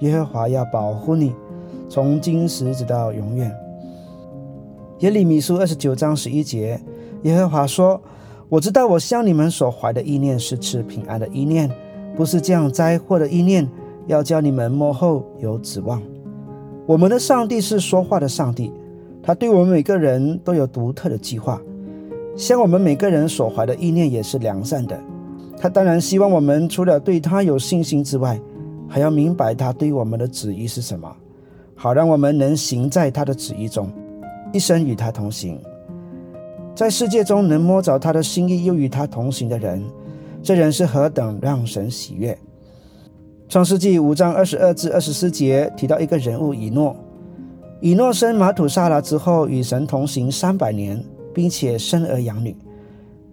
耶和华要保护你，从今时直到永远。耶利米书二十九章十一节，耶和华说：“我知道我向你们所怀的意念是赐平安的意念，不是降灾祸的意念，要叫你们幕后有指望。”我们的上帝是说话的上帝，他对我们每个人都有独特的计划，像我们每个人所怀的意念也是良善的。他当然希望我们除了对他有信心之外，还要明白他对我们的旨意是什么，好让我们能行在他的旨意中，一生与他同行。在世界中能摸着他的心意又与他同行的人，这人是何等让神喜悦！创世纪五章二十二至二十四节提到一个人物以诺，以诺生马土沙拉之后与神同行三百年，并且生儿养女。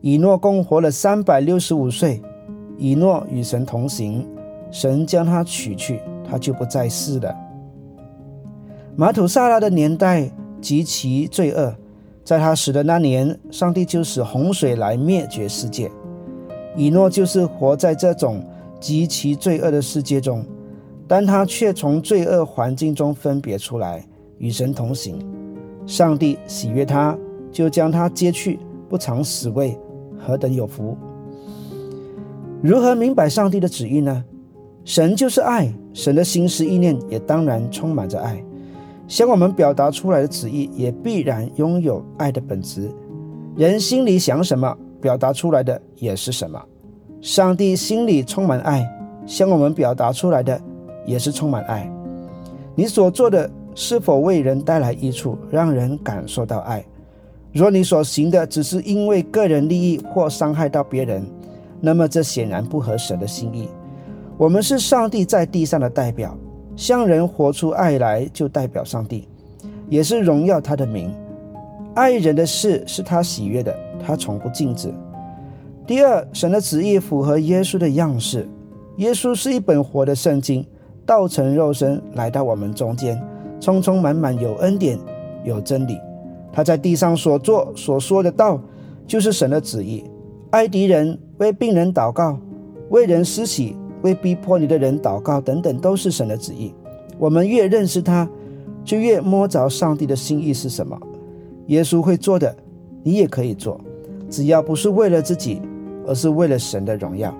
以诺共活了三百六十五岁。以诺与神同行。神将他取去，他就不再世了。马土萨拉的年代极其罪恶，在他死的那年，上帝就使洪水来灭绝世界。以诺就是活在这种极其罪恶的世界中，但他却从罪恶环境中分别出来，与神同行。上帝喜悦他，就将他接去，不尝死味，何等有福！如何明白上帝的旨意呢？神就是爱，神的心思意念也当然充满着爱，向我们表达出来的旨意也必然拥有爱的本质。人心里想什么，表达出来的也是什么。上帝心里充满爱，向我们表达出来的也是充满爱。你所做的是否为人带来益处，让人感受到爱？若你所行的只是因为个人利益或伤害到别人，那么这显然不合神的心意。我们是上帝在地上的代表，向人活出爱来，就代表上帝，也是荣耀他的名。爱人的事是他喜悦的，他从不禁止。第二，神的旨意符合耶稣的样式。耶稣是一本活的圣经，道成肉身来到我们中间，充充满满有恩典有真理。他在地上所做所说的道，就是神的旨意。爱敌人，为病人祷告，为人施洗。为逼迫你的人祷告，等等，都是神的旨意。我们越认识他，就越摸着上帝的心意是什么。耶稣会做的，你也可以做，只要不是为了自己，而是为了神的荣耀。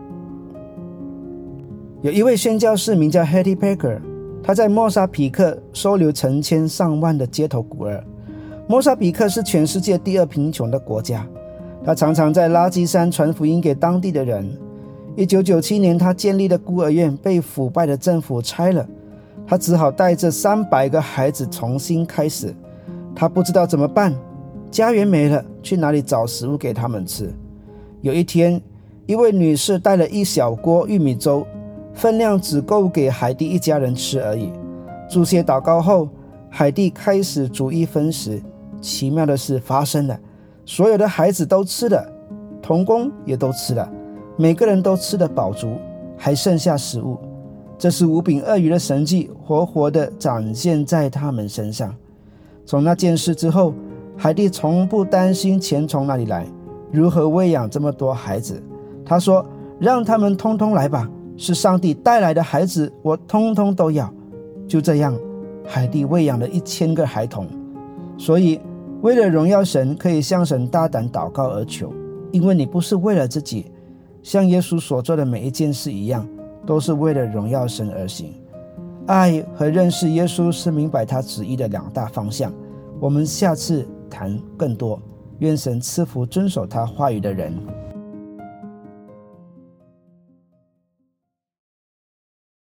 有一位宣教士名叫 Hattie Baker，他在莫沙比克收留成千上万的街头孤儿。莫沙比克是全世界第二贫穷的国家，他常常在垃圾山传福音给当地的人。一九九七年，他建立的孤儿院被腐败的政府拆了，他只好带着三百个孩子重新开始。他不知道怎么办，家园没了，去哪里找食物给他们吃？有一天，一位女士带了一小锅玉米粥，分量只够给海蒂一家人吃而已。祝谢祷告后，海蒂开始逐一分食。奇妙的事发生了，所有的孩子都吃了，童工也都吃了。每个人都吃得饱足，还剩下食物。这是五饼二鱼的神迹，活活地展现在他们身上。从那件事之后，海蒂从不担心钱从哪里来，如何喂养这么多孩子。他说：“让他们通通来吧，是上帝带来的孩子，我通通都要。”就这样，海蒂喂养了一千个孩童。所以，为了荣耀神，可以向神大胆祷告而求，因为你不是为了自己。像耶稣所做的每一件事一样，都是为了荣耀神而行。爱和认识耶稣是明白他旨意的两大方向。我们下次谈更多。愿神赐福遵守他话语的人。